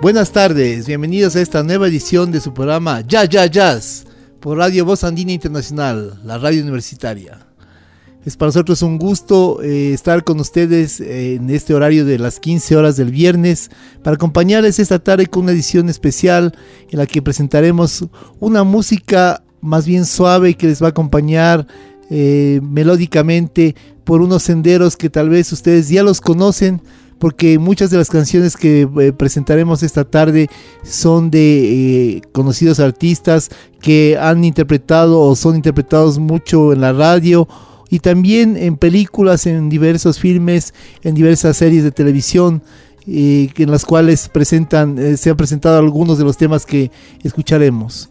Buenas tardes, bienvenidos a esta nueva edición de su programa Ya Ya Jazz por Radio Voz Andina Internacional, la radio universitaria. Es para nosotros un gusto eh, estar con ustedes eh, en este horario de las 15 horas del viernes para acompañarles esta tarde con una edición especial en la que presentaremos una música más bien suave que les va a acompañar eh, melódicamente por unos senderos que tal vez ustedes ya los conocen, porque muchas de las canciones que eh, presentaremos esta tarde son de eh, conocidos artistas que han interpretado o son interpretados mucho en la radio y también en películas, en diversos filmes, en diversas series de televisión. Eh, en las cuales presentan, se han presentado algunos de los temas que escucharemos.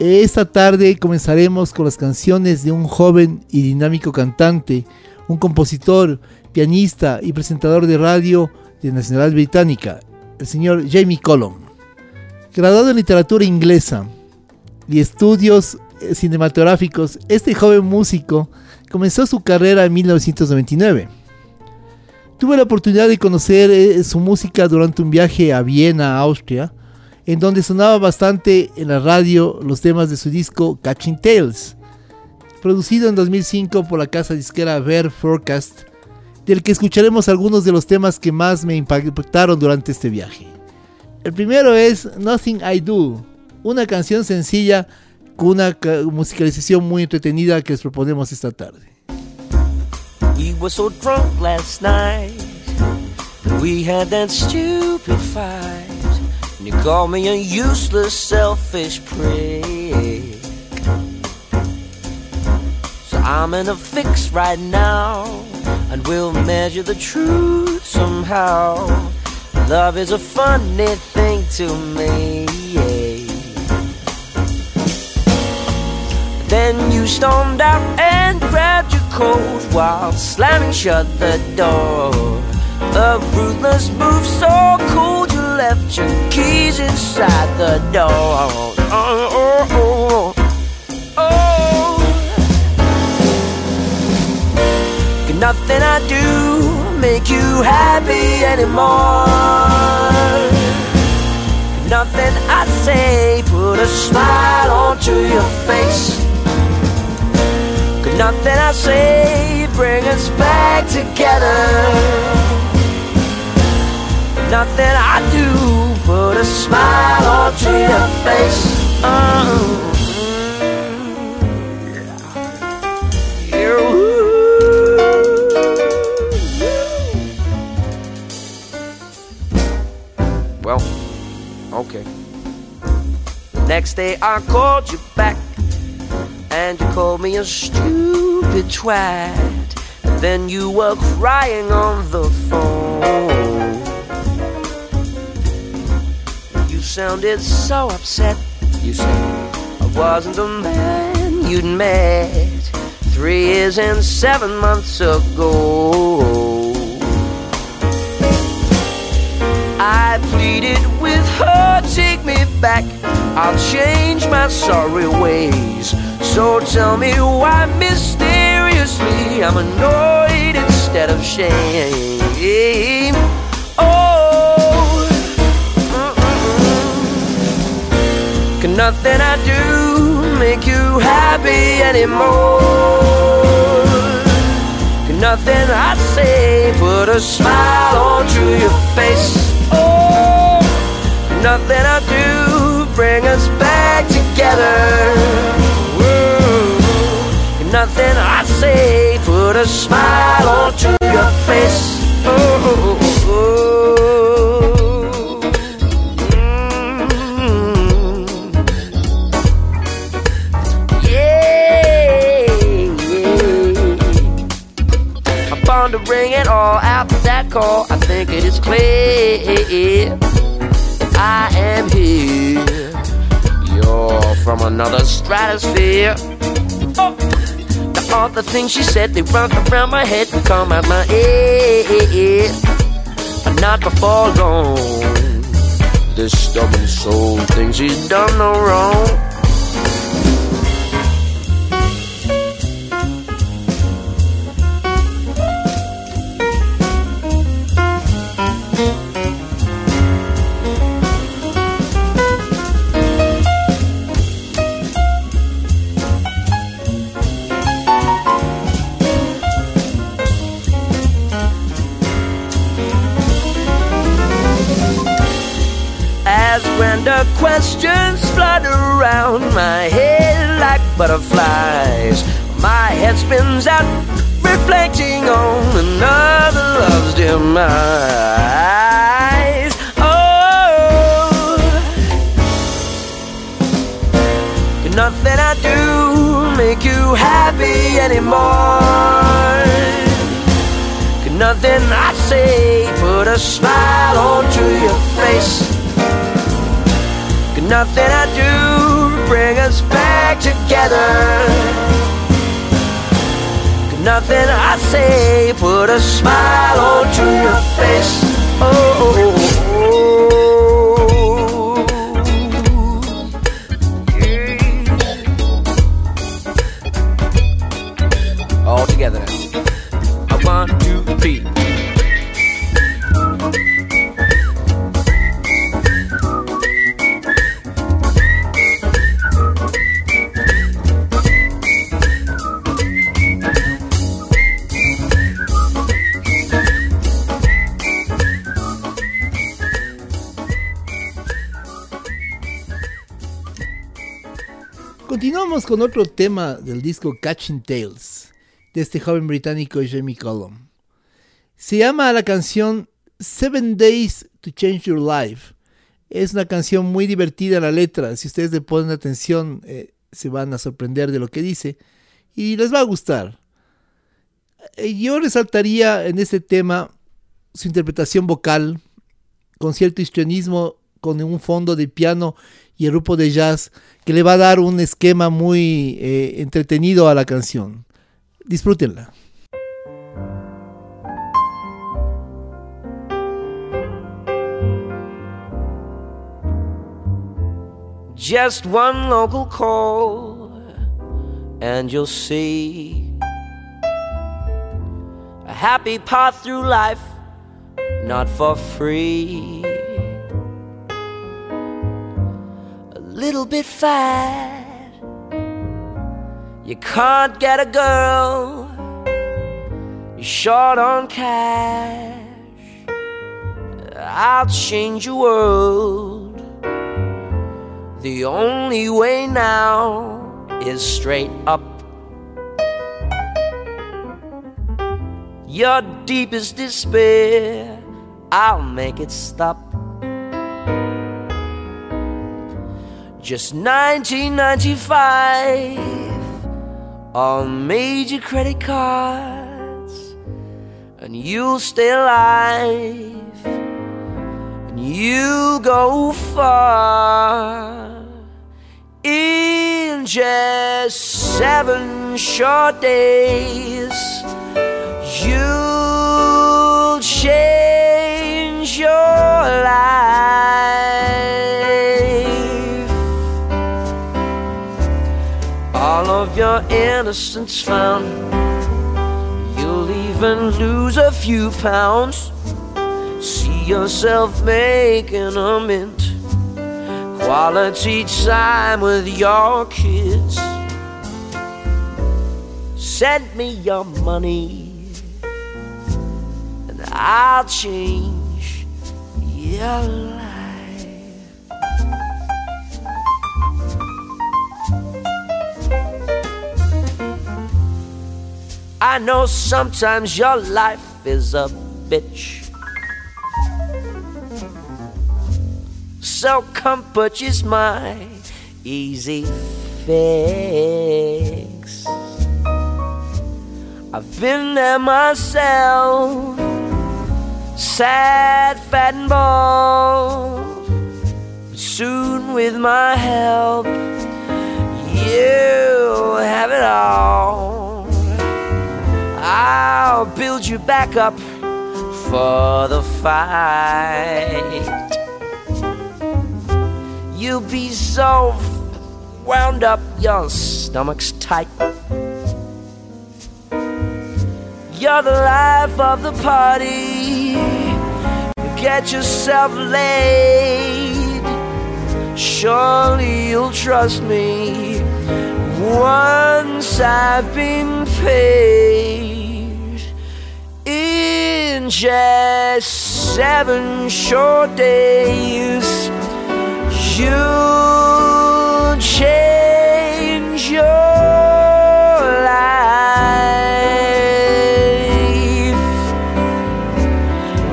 Esta tarde comenzaremos con las canciones de un joven y dinámico cantante, un compositor, pianista y presentador de radio de Nacionalidad Británica, el señor Jamie Cullum. Graduado en literatura inglesa y estudios eh, cinematográficos, este joven músico comenzó su carrera en 1999. Tuve la oportunidad de conocer eh, su música durante un viaje a Viena, Austria, en donde sonaba bastante en la radio los temas de su disco Catching Tales, producido en 2005 por la casa disquera Ver Forecast, del que escucharemos algunos de los temas que más me impactaron durante este viaje. El primero es Nothing I Do, una canción sencilla con una musicalización muy entretenida que les proponemos esta tarde. So I'm in a fix right now, and we'll measure the truth somehow. Love is a funny thing to me. Then you stormed out and grabbed your coat while slamming shut the door. A ruthless move so cold you left your keys inside the door. Oh, oh, oh, oh. Nothing I do make you happy anymore? Nothing I say put a smile onto your face? Could nothing I say bring us back together? Nothing I do put a smile onto your face. Uh-uh. Oh. Well, okay. Next day I called you back and you called me a stupid twat. Then you were crying on the phone. You sounded so upset. You said I wasn't the man you'd met three years and seven months ago. I pleaded with her, take me back. I'll change my sorry ways. So tell me why mysteriously I'm annoyed instead of shame. Oh, can nothing I do make you happy anymore? Can nothing I say put a smile onto your face? Nothing I do bring us back together. Nothing I say put a smile onto your face. Oh. Mm. Yeah, yeah. wondering at all after that call. I think it is clear from another stratosphere. Oh. All the things she said, they run around my head and come out my ear. But not before long. This stubborn soul thinks he's done no wrong. Questions flutter around my head like butterflies. My head spins out, reflecting on another love's demise. Oh, can nothing I do make you happy anymore? Can nothing I say put a smile onto your face? Nothing I do bring us back together. Nothing I say put a smile onto your face. Oh. oh, oh. Con otro tema del disco Catching Tales de este joven británico Jamie Cullum. Se llama la canción Seven Days to Change Your Life. Es una canción muy divertida la letra. Si ustedes le ponen atención, eh, se van a sorprender de lo que dice y les va a gustar. Eh, yo resaltaría en este tema su interpretación vocal con cierto histrionismo, con un fondo de piano y el grupo de jazz que le va a dar un esquema muy eh, entretenido a la canción. Disfrútenla. Just one local call, and you'll see a happy path through life, not for free. Little bit fat. You can't get a girl, you're short on cash. I'll change your world. The only way now is straight up. Your deepest despair, I'll make it stop. Just 1995 on major credit cards, and you'll stay alive, and you'll go far in just seven short days. You'll change your life. Your innocence found. You'll even lose a few pounds. See yourself making a mint. Quality time with your kids. Send me your money, and I'll change your life. I know sometimes your life is a bitch. So come purchase my easy fix. I've been there myself, sad, fat, and bald. But soon, with my help, you have it all. I'll build you back up for the fight. You'll be so wound up, your stomach's tight. You're the life of the party. Get yourself laid. Surely you'll trust me once I've been paid. Just seven short days, you'll change your life.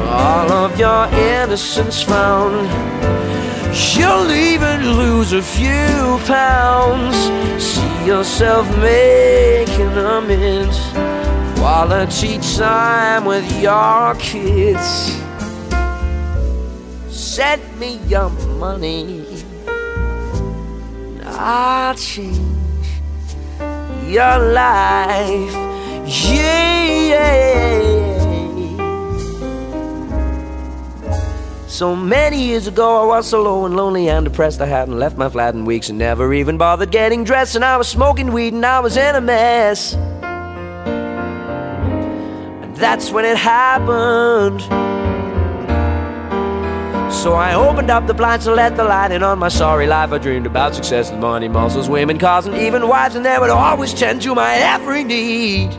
All of your innocence found. You'll even lose a few pounds. See yourself making amends. Quality time with your kids. Send me your money. I'll change your life. Yeah. So many years ago, I was so low and lonely and depressed. I hadn't left my flat in weeks and never even bothered getting dressed. And I was smoking weed and I was in a mess. That's when it happened. So I opened up the blinds to let the light in on my sorry life. I dreamed about success and money, muscles, women, cars, and even wives, and they would always tend to my every need.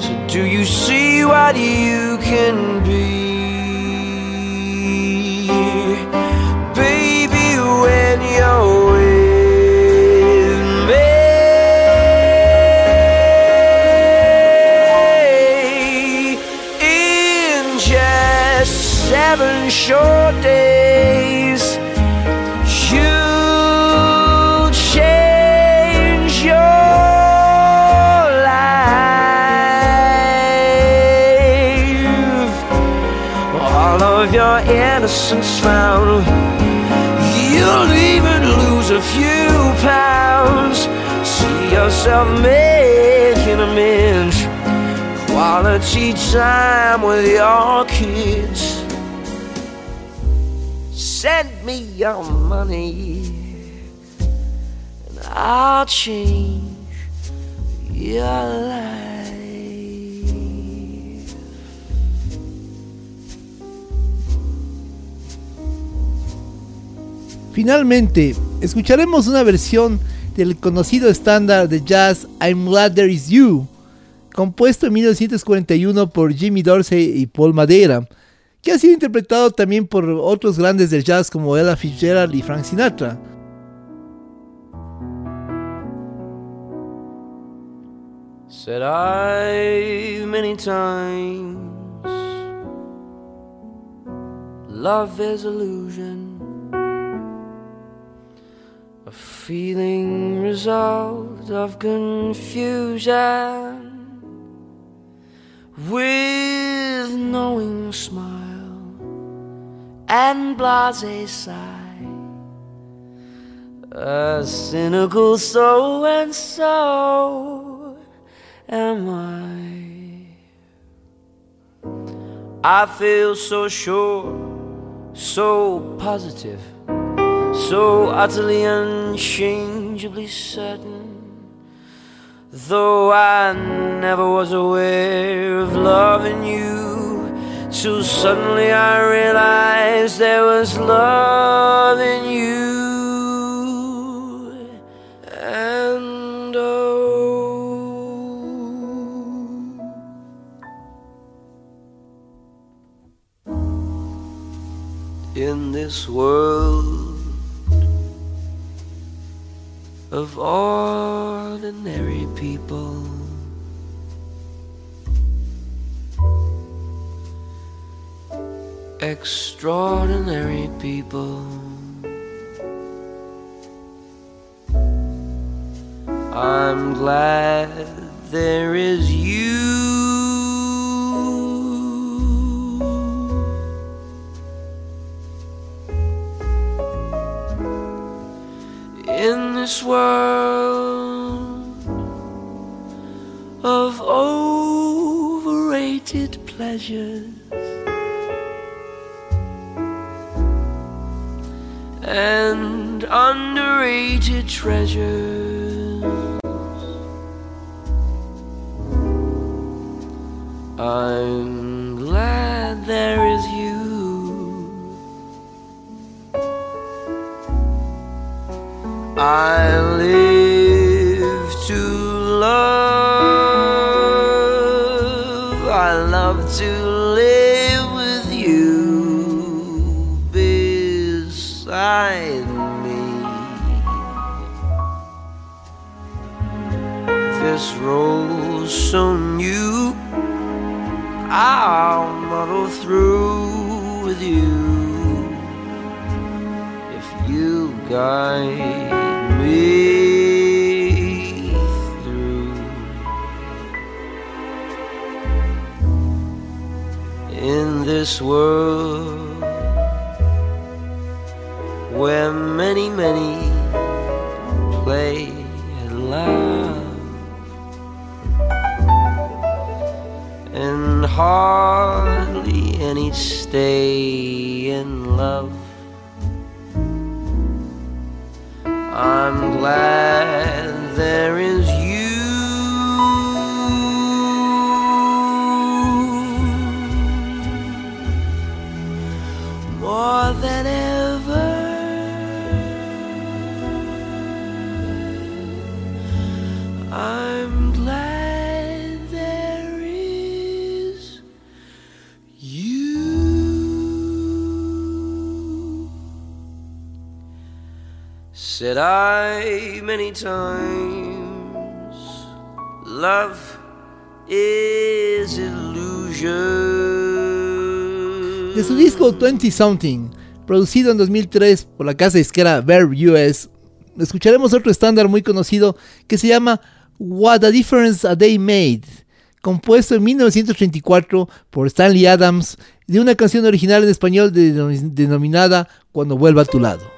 So do you see what you can be? Baby, when you're short days, You'll change your life. All of your innocence found. You'll even lose a few pounds. See yourself making amends. Quality time with your kids. Send me your money, and I'll change your life. Finalmente, escucharemos una versión del conocido estándar de jazz I'm Glad There Is You, compuesto en 1941 por Jimmy Dorsey y Paul Madeira, que ha sido interpretado también por otros grandes del jazz como Ella Fitzgerald y Frank Sinatra. Said I many times Love is illusion A feeling result of confusion With knowing smile And blase sigh a cynical so and so am I. I feel so sure, so positive, so utterly unchangeably certain. Though I never was aware of loving you, till suddenly I realized there was love in you. And oh, in this world of ordinary people. Extraordinary people. I'm glad there is you. In this world of overrated pleasures and underrated treasures. I'm glad there is you. I live to love. I love to I'll muddle through with you if you guide me through. In this world where many, many play hardly any stay in love. I'm glad there is you. More than ever. Said I many times, love is illusion. De su disco 20 Something, producido en 2003 por la casa disquera Verb US, escucharemos otro estándar muy conocido que se llama What a Difference a Day Made, compuesto en 1934 por Stanley Adams de una canción original en español de- denominada Cuando vuelva a tu lado.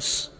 A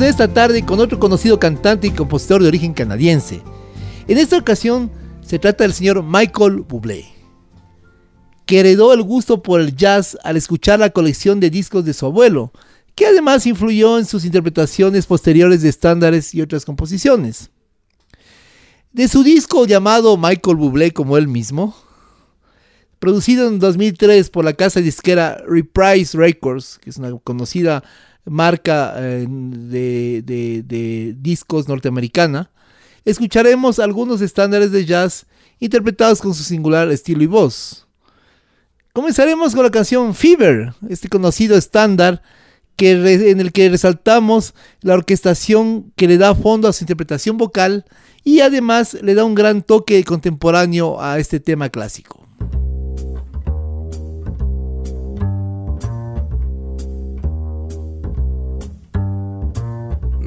Esta tarde con otro conocido cantante y compositor de origen canadiense. En esta ocasión se trata del señor Michael Bublé, que heredó el gusto por el jazz al escuchar la colección de discos de su abuelo, que además influyó en sus interpretaciones posteriores de estándares y otras composiciones. De su disco llamado Michael Bublé como él mismo, producido en 2003 por la casa disquera Reprise Records, que es una conocida marca eh, de, discos norteamericana, escucharemos algunos estándares de jazz interpretados con su singular estilo y voz. Comenzaremos con la canción Fever, este conocido estándar que en el que resaltamos la orquestación que le da fondo a su interpretación vocal y además le da un gran toque contemporáneo a este tema clásico.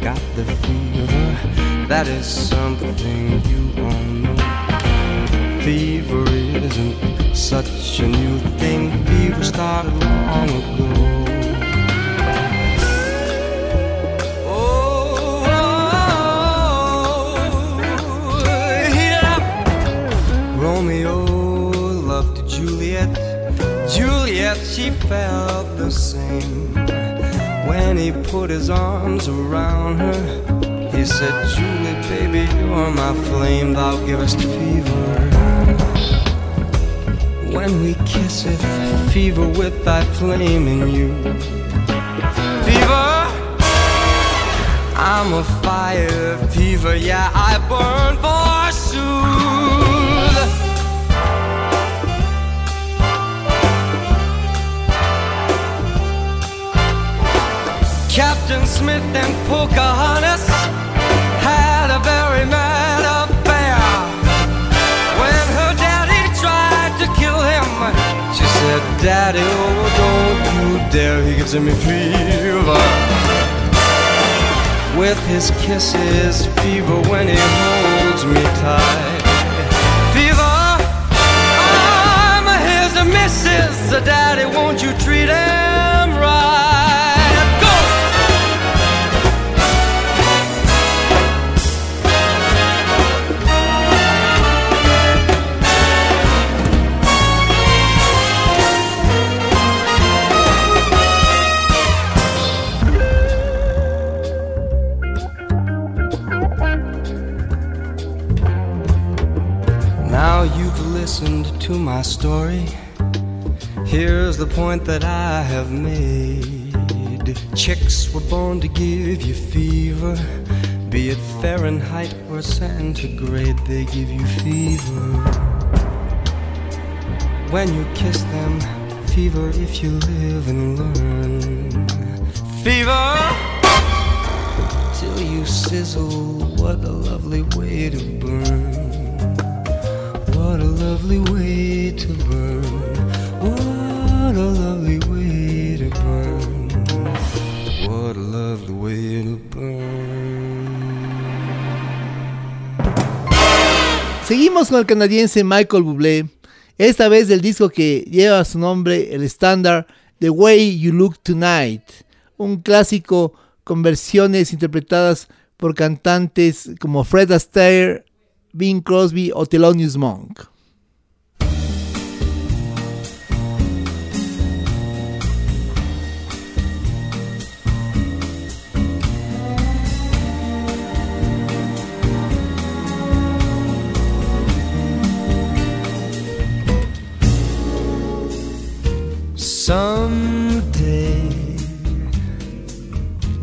got the fever. That is something you all know. Fever isn't such a new thing. Fever started long ago. Oh, Romeo loved Juliet. Juliet, she felt the same when he put his arms around her. He said, Julie, baby, you're my flame, thou givest fever. When we kiss it, fever with thy flame in you. Fever, I'm a fire fever, yeah, I burn gives me fever. With his kisses, fever when he holds me tight. Fever, I'm his missus. Daddy, won't you treat to my story. Here's the point that I have made. Chicks were born to give you fever. Be it Fahrenheit or centigrade, they give you fever. When you kiss them, fever if you live and learn. Fever! Till you sizzle, what a lovely way to burn. Lovely way to burn. What a lovely way to burn. What a lovely way to burn. Seguimos con el canadiense Michael Bublé, esta vez del disco que lleva su nombre, el estándar The Way You Look Tonight, un clásico con versiones interpretadas por cantantes como Fred Astaire, Bing Crosby o Thelonious Monk.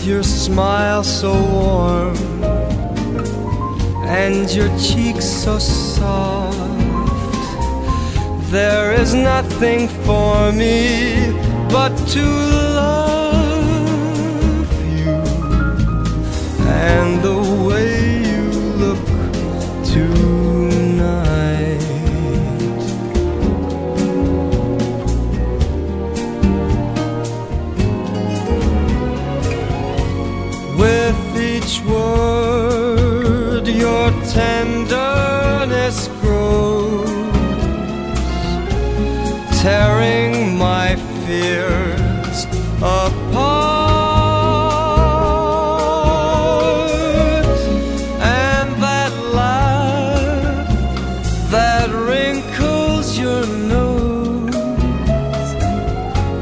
with your smile so warm and your cheeks so soft. There is nothing for me but to love you and the tenderness grows, tearing my fears apart. And that laugh that wrinkles your nose,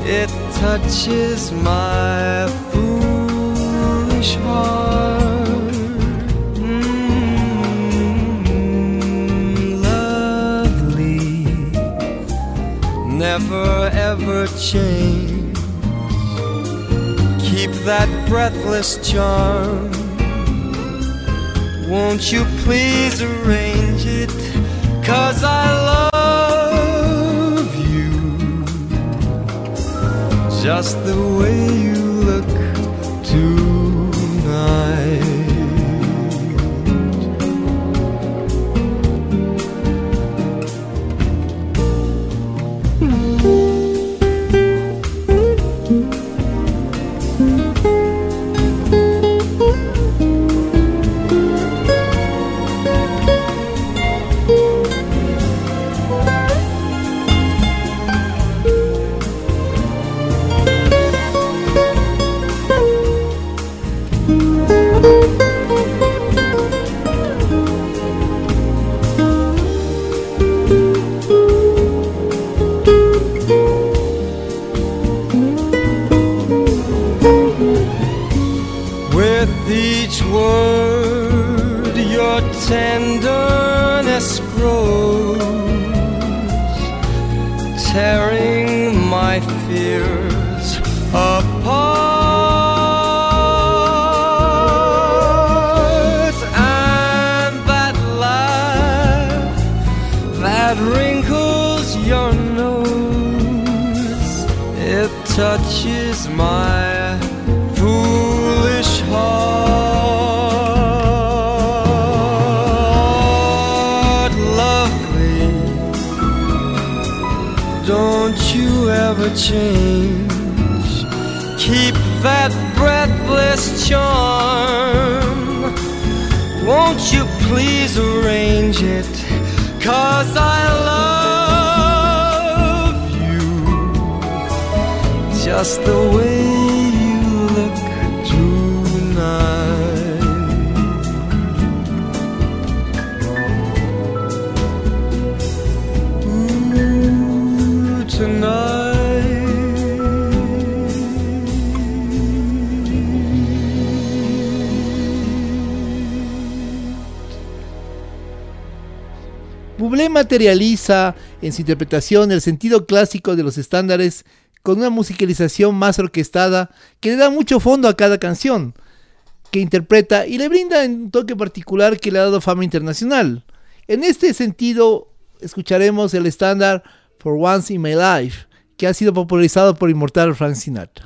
it touches my foolish heart. Never ever change. Keep that breathless charm. Won't you please arrange it? Cause I love you just the way you look tonight. Don't you ever change. Keep that breathless charm. Won't you please arrange it? Cause I love you just the way Materializa en su interpretación el sentido clásico de los estándares con una musicalización más orquestada que le da mucho fondo a cada canción que interpreta y le brinda un toque particular que le ha dado fama internacional. En este sentido, escucharemos el estándar For Once in My Life, que ha sido popularizado por inmortal Frank Sinatra.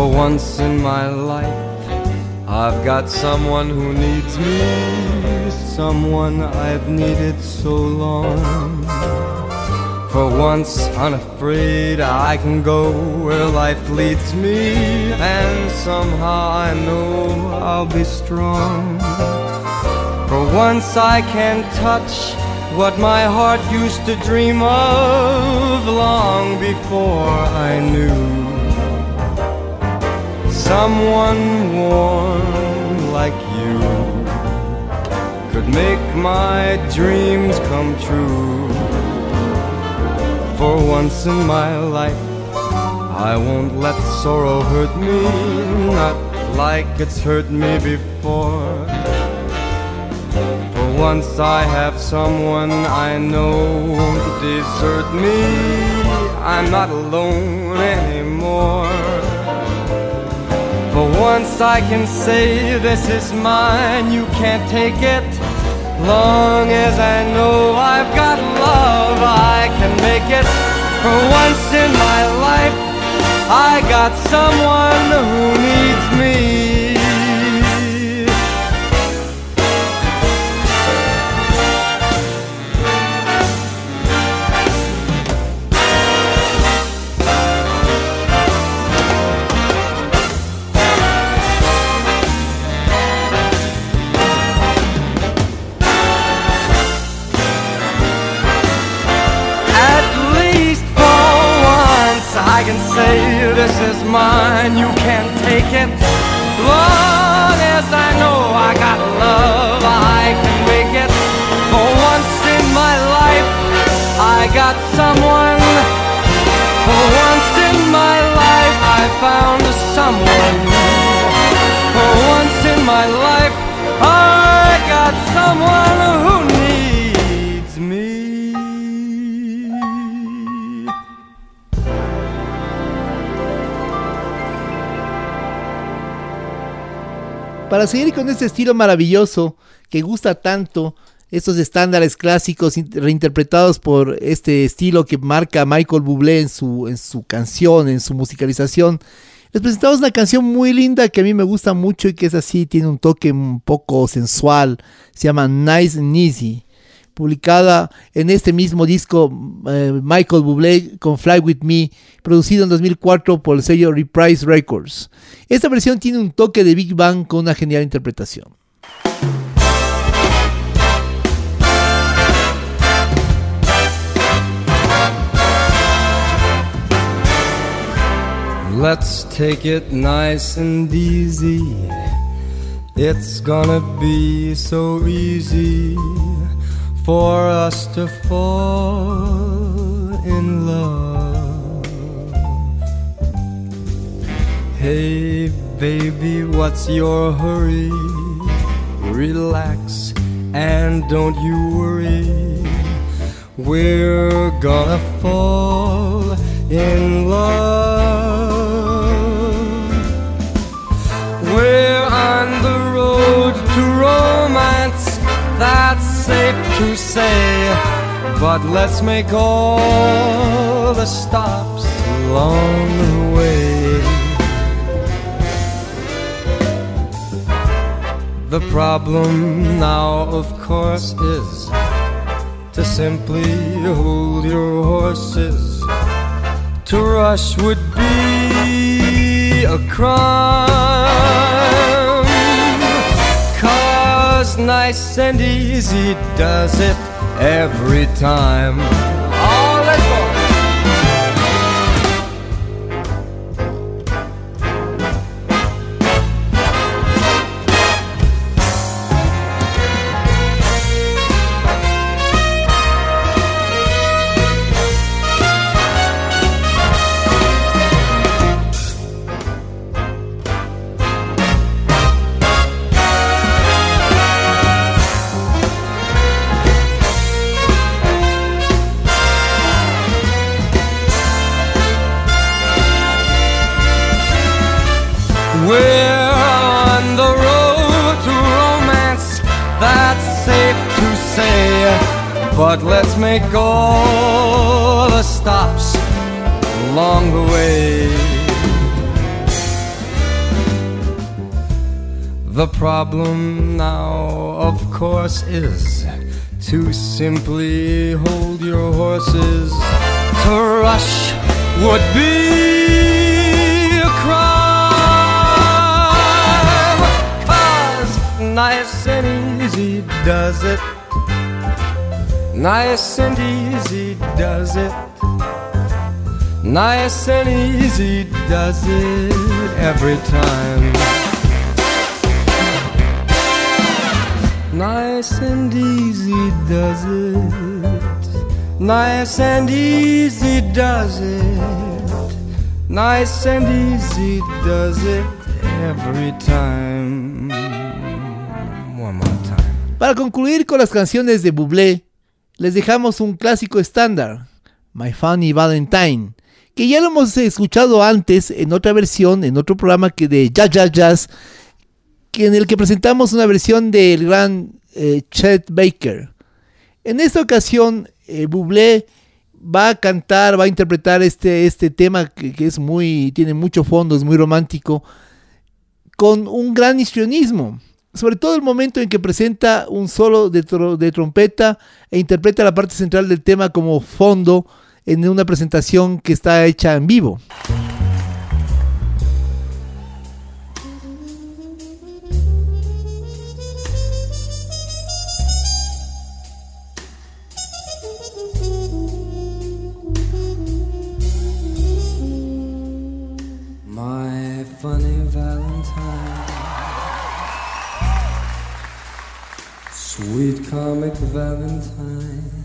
For once in my life, I've got someone who needs me, someone I've needed so long. For once, unafraid, I can go where life leads me, and somehow I know I'll be strong. For once, I can touch what my heart used to dream of long before I knew someone warm like you could make my dreams come true. For once in my life, I won't let sorrow hurt me, not like it's hurt me before. For once I have someone I know won't desert me. I'm not alone anymore. Once I can say this is mine, you can't take it. Long as I know I've got love, I can make it. For once in my life, I got someone who needs me. Can say this is mine, you can't take it. Long as I know I got love, I can make it. For once in my life, I got someone. For once in my life, I found someone. For once in my life, I got someone who Para seguir con este estilo maravilloso que gusta tanto, estos estándares clásicos in- reinterpretados por este estilo que marca Michael Bublé en su, en su canción, en su musicalización, les presentamos una canción muy linda que a mí me gusta mucho y que es así, tiene un toque un poco sensual, se llama Nice and Easy, publicada en este mismo disco eh, Michael Bublé con Fly With Me, producido en 2004 por el sello Reprise Records. Esta versión tiene un toque de Big Bang con una genial interpretación. Let's take it nice and easy. It's gonna be so easy for us to fall in love. Hey, baby, what's your hurry? Relax and don't you worry. We're gonna fall in love. We're on the road to romance, that's safe to say. But let's make all the stops along the way. The problem now, of course, is to simply hold your horses. To rush would be a crime. Cause nice and easy does it every time. But let's make all the stops along the way. The problem now, of course, is to simply hold your horses. To rush would be a crime. Cause nice and easy does it. Nice and easy does it. Nice and easy does it every time. Nice and easy does it. Nice and easy does it. Nice and easy does it every time. One more time. Para concluir con las canciones de Bublé, les dejamos un clásico estándar, My Funny Valentine, que ya lo hemos escuchado antes en otra versión, en otro programa que de Jazz Jazz Jazz, que en el que presentamos una versión del gran eh, Chet Baker. En esta ocasión, eh, va a cantar, va a interpretar este, este tema que, que es muy, tiene mucho fondo, es muy romántico, con un gran histrionismo. Sobre todo el momento en que presenta un solo de, de trompeta e interpreta la parte central del tema como fondo en una presentación que está hecha en vivo. Comic Valentine,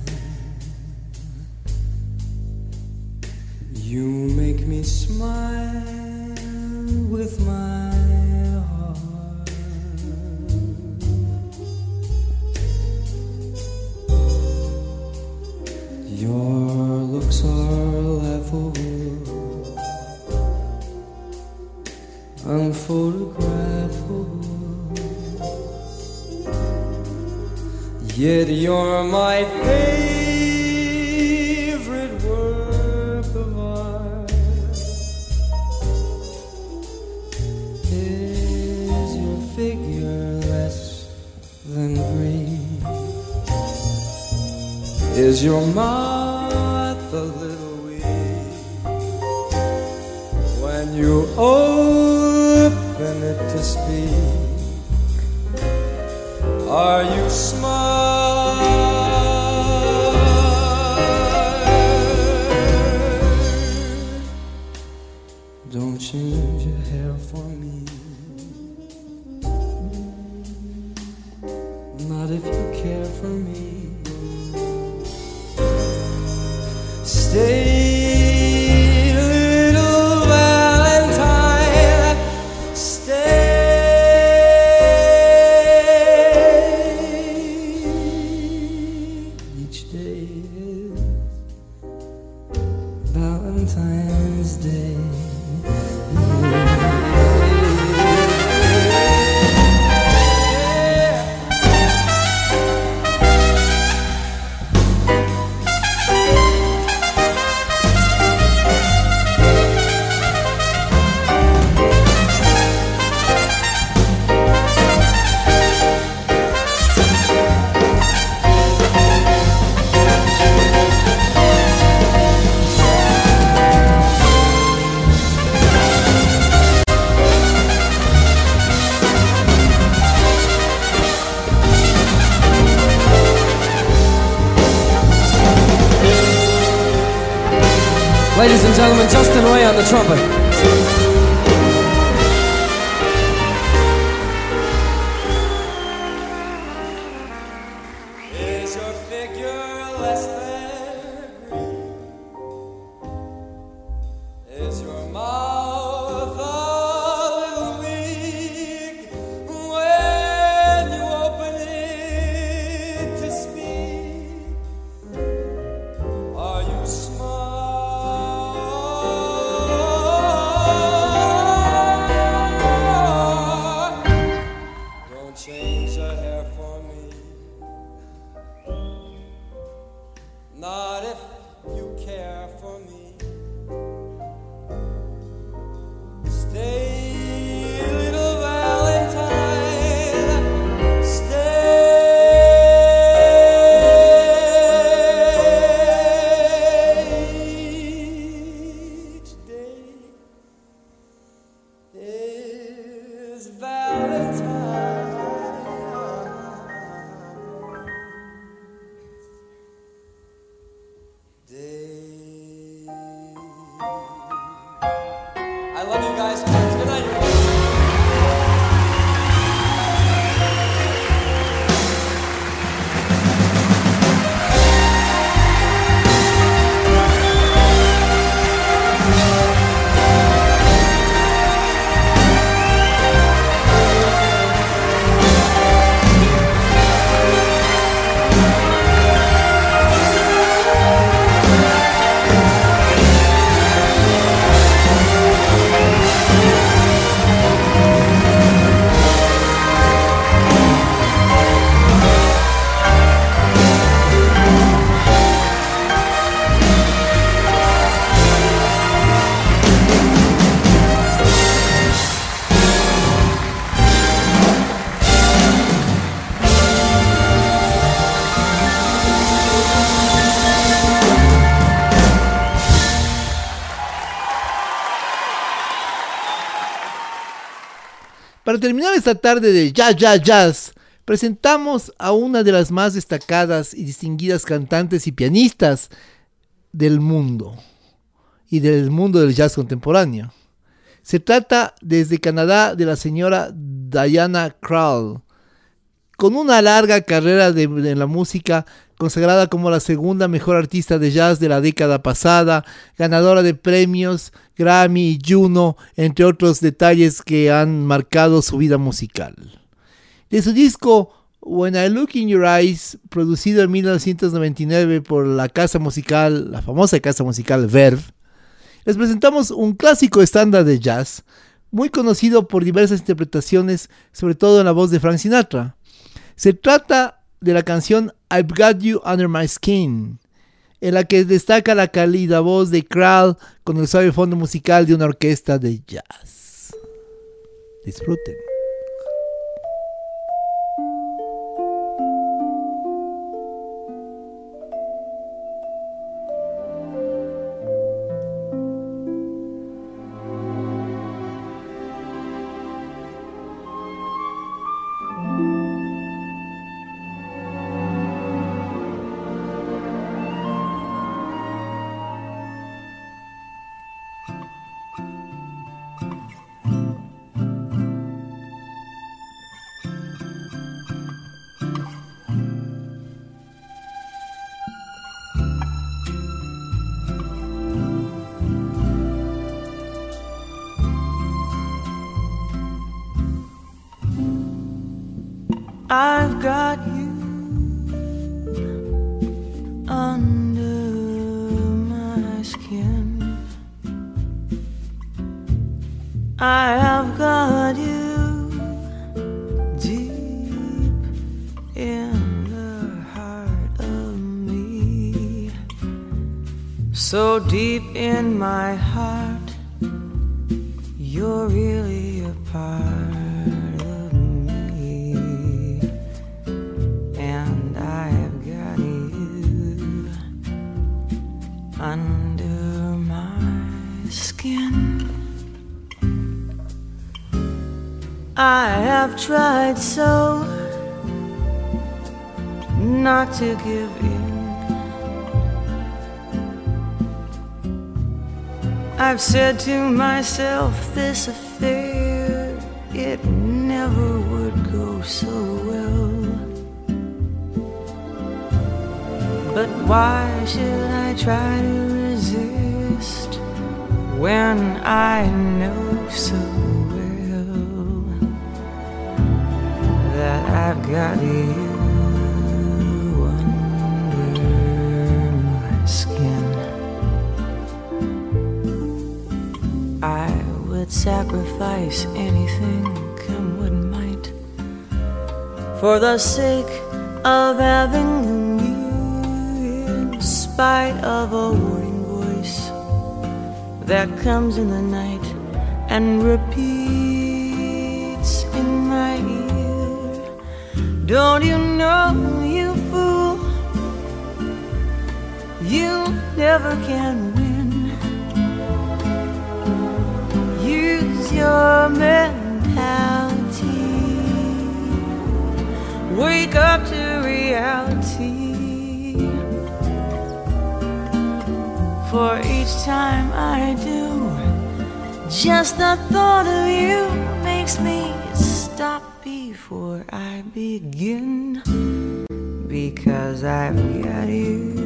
terminar esta tarde de Jazz Jazz Jazz, presentamos a una de las más destacadas y distinguidas cantantes y pianistas del mundo y del mundo del jazz contemporáneo. Se trata desde Canadá de la señora Diana Krall, con una larga carrera de, de la música consagrada como la segunda mejor artista de jazz de la década pasada, ganadora de premios Grammy Juno, entre otros detalles que han marcado su vida musical. De su disco When I Look in Your Eyes, producido en 1999 por la casa musical, la famosa casa musical Verve, les presentamos un clásico estándar de jazz, muy conocido por diversas interpretaciones, sobre todo en la voz de Frank Sinatra. Se trata de la canción I've Got You Under My Skin, en la que destaca la cálida voz de Krall con el suave fondo musical de una orquesta de jazz. Disfruten. Tried so not to give in. I've said to myself, this affair, it never would go so well. But why should I try to resist when I know so I've got you under my skin? I would sacrifice anything, come what might, for the sake of having you, in spite of a warning voice that comes in the night and repeats Don't you know, you fool, you never can win. Use your mentality. Wake up to reality. For each time I do, just the thought of you makes me stop begin. Because I've got you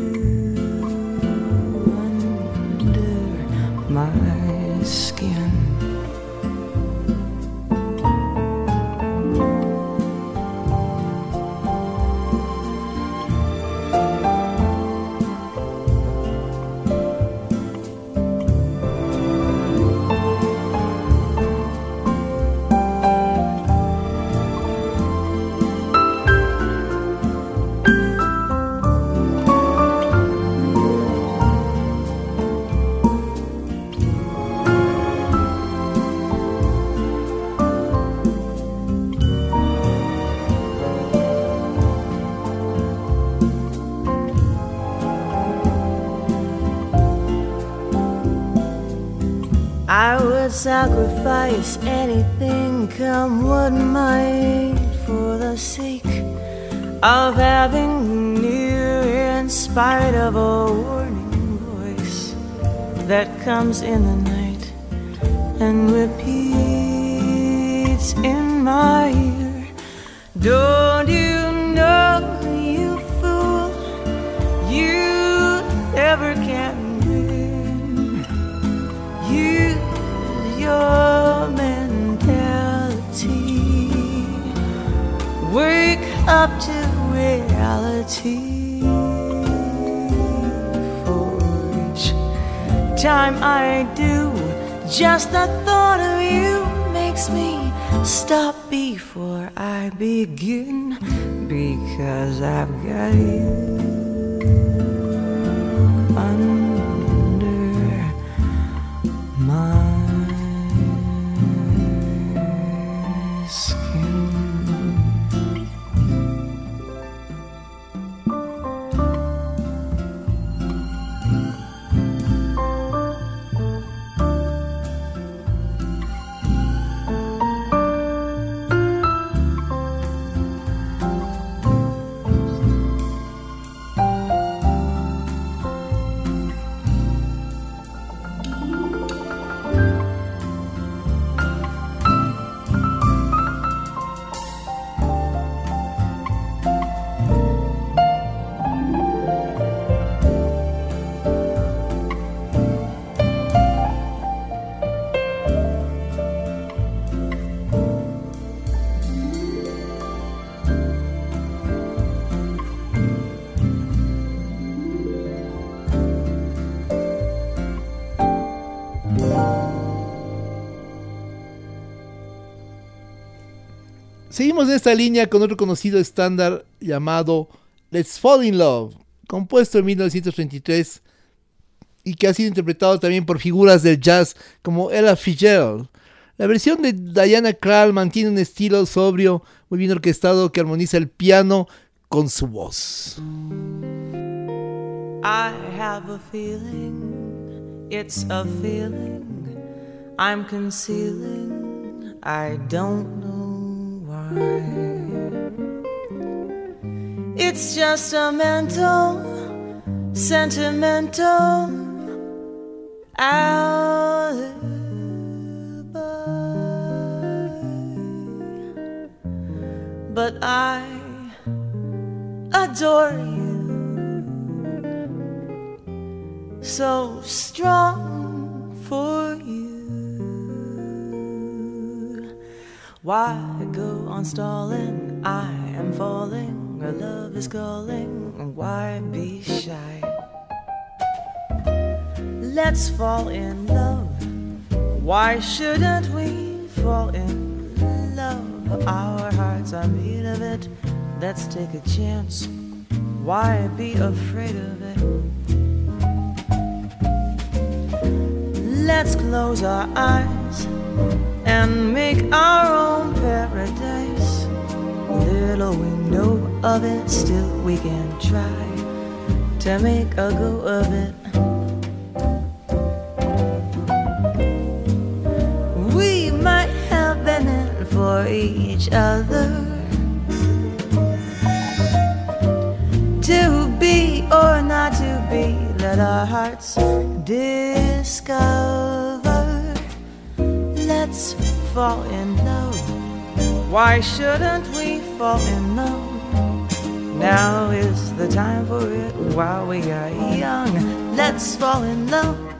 I would sacrifice anything, come what might, for the sake of having you near, in spite of a warning voice that comes in the night and repeats in my ear. Don't you know, you fool, you never can mentality. Wake up to reality. For each time I do, just the thought of you makes me stop before I begin. Because I've got you Seguimos en esta línea con otro conocido estándar llamado Let's Fall in Love, compuesto en 1933 y que ha sido interpretado también por figuras del jazz como Ella Fitzgerald. La versión de Diana Krall mantiene un estilo sobrio, muy bien orquestado que armoniza el piano con su voz. I have a feeling, it's a feeling I'm concealing, I don't know It's just a mental, sentimental alibi. But I adore you so strong for you. Why go on stalling? I am falling, our love is calling. and Why be shy? Let's fall in love. Why shouldn't we fall in love? Our hearts are made of it. Let's take a chance. Why be afraid of it? Let's close our eyes and make our own paradise. Little we know of it, still we can try to make a go of it. We might have been in for each other. To be or not to be, let our hearts discover. Fall in love. Why shouldn't we fall in love? Now is the time for it while we are young. Let's fall in love.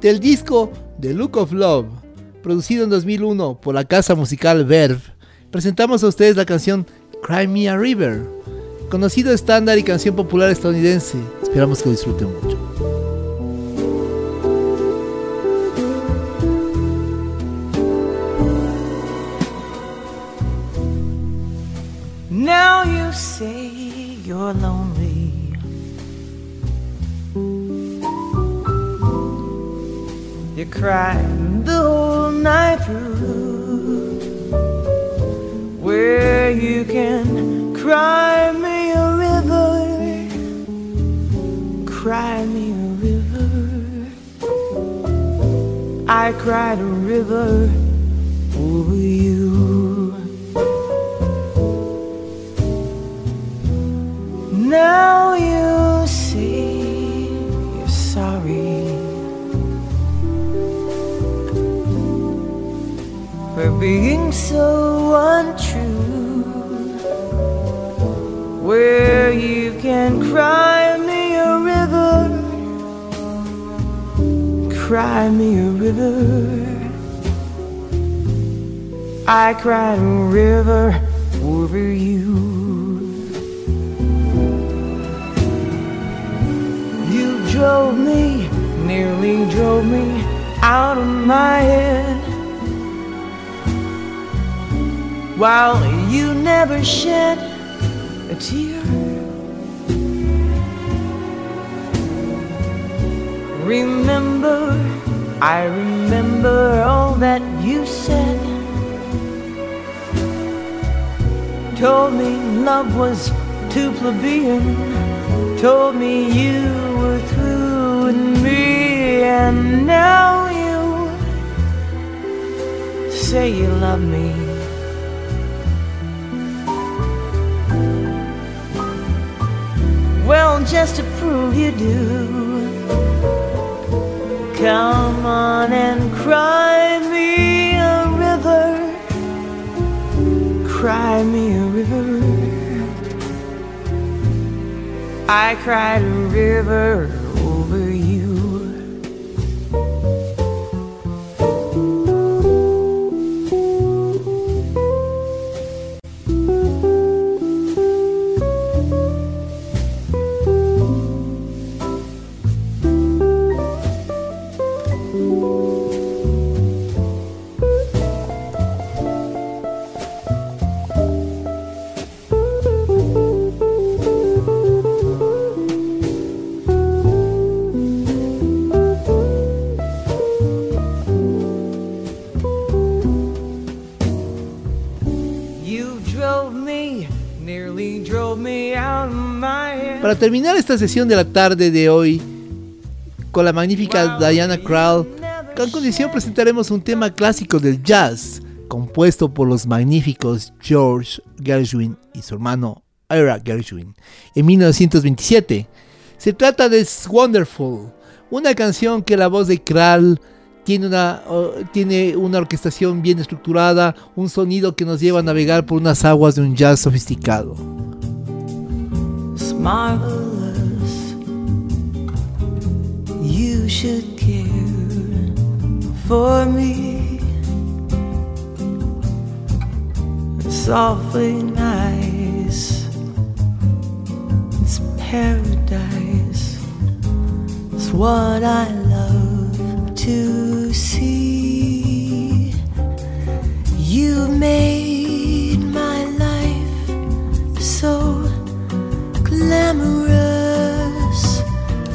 Del disco The Look of Love, producido en 2001 por la casa musical Verve, presentamos a ustedes la canción Cry Me a River, conocido estándar y canción popular estadounidense. Esperamos que lo disfruten mucho. Now you say you're. You cried the whole night through. Where you can cry me a river, cry me a river. I cried a river over you. Being so untrue. Where you can cry me a river, cry me a river. I cried a river over you. You drove me, nearly drove me out of my head. While you never shed a tear. Remember, I remember all that you said. Told me love was too plebeian told me you were through with me, and now you say you love me. Well, just to prove you do, come on and cry me a river, cry me a river. I cried a river Para terminar esta sesión de la tarde de hoy con la magnífica Diana Krall, con condición presentaremos un tema clásico del jazz, compuesto por los magníficos George Gershwin y su hermano Ira Gershwin en 1927. Se trata de It's Wonderful, una canción que la voz de Krall tiene una, tiene una orquestación bien estructurada, un sonido que nos lleva a navegar por unas aguas de un jazz sofisticado. Marvelous. You should care for me. It's awfully nice. It's paradise. It's what I love to see. You made my life so glamorous.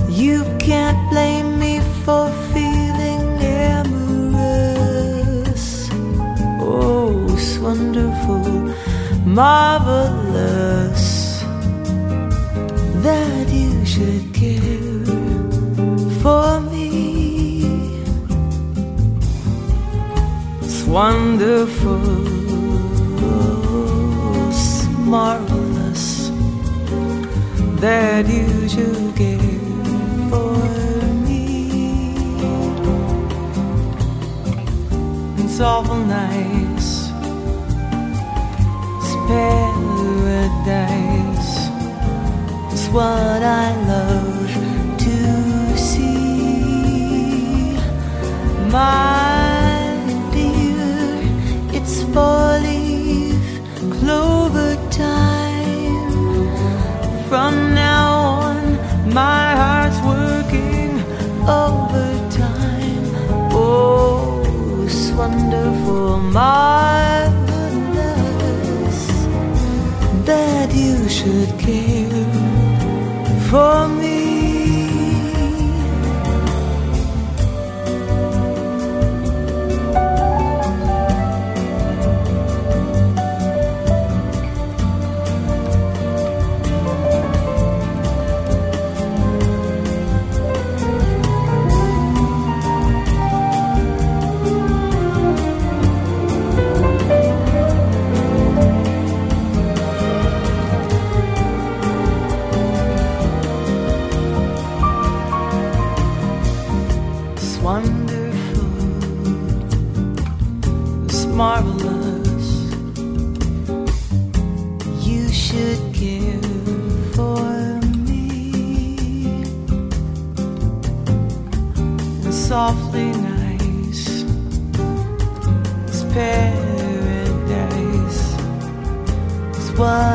You can't blame me for feeling amorous. Oh, it's wonderful, marvelous that you should care for me. It's wonderful, it's marvelous that you should give for me. It's awful nice, it's paradise. It's what I love to see, my dear. It's four-leaf clover time. From wonderful, marvelous that you should care for me.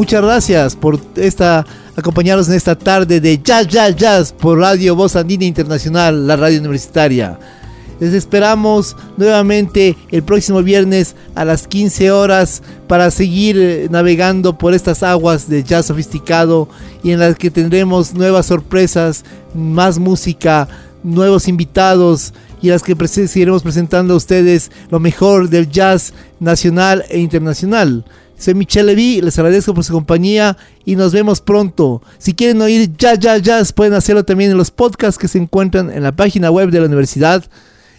Muchas gracias por esta acompañarnos en esta tarde de Jazz Jazz Jazz por Radio Voz Andina Internacional, la radio universitaria. Les esperamos nuevamente el próximo viernes a las 15 horas para seguir eh, navegando por estas aguas de jazz sofisticado y en las que tendremos nuevas sorpresas, más música, nuevos invitados y las que seguiremos presentando a ustedes lo mejor del jazz nacional e internacional. Soy Michelle Levy, les agradezco por su compañía y nos vemos pronto. Si quieren oír Jazz Jazz Jazz, pueden hacerlo también en los podcasts que se encuentran en la página web de la universidad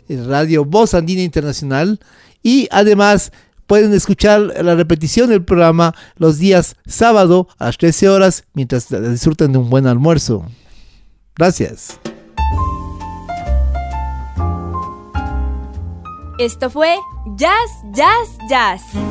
Radio Voz Andina Internacional y además pueden escuchar la repetición del programa los días sábado a las 13 horas mientras disfrutan de un buen almuerzo. Gracias. Esto fue Jazz, Jazz, Jazz.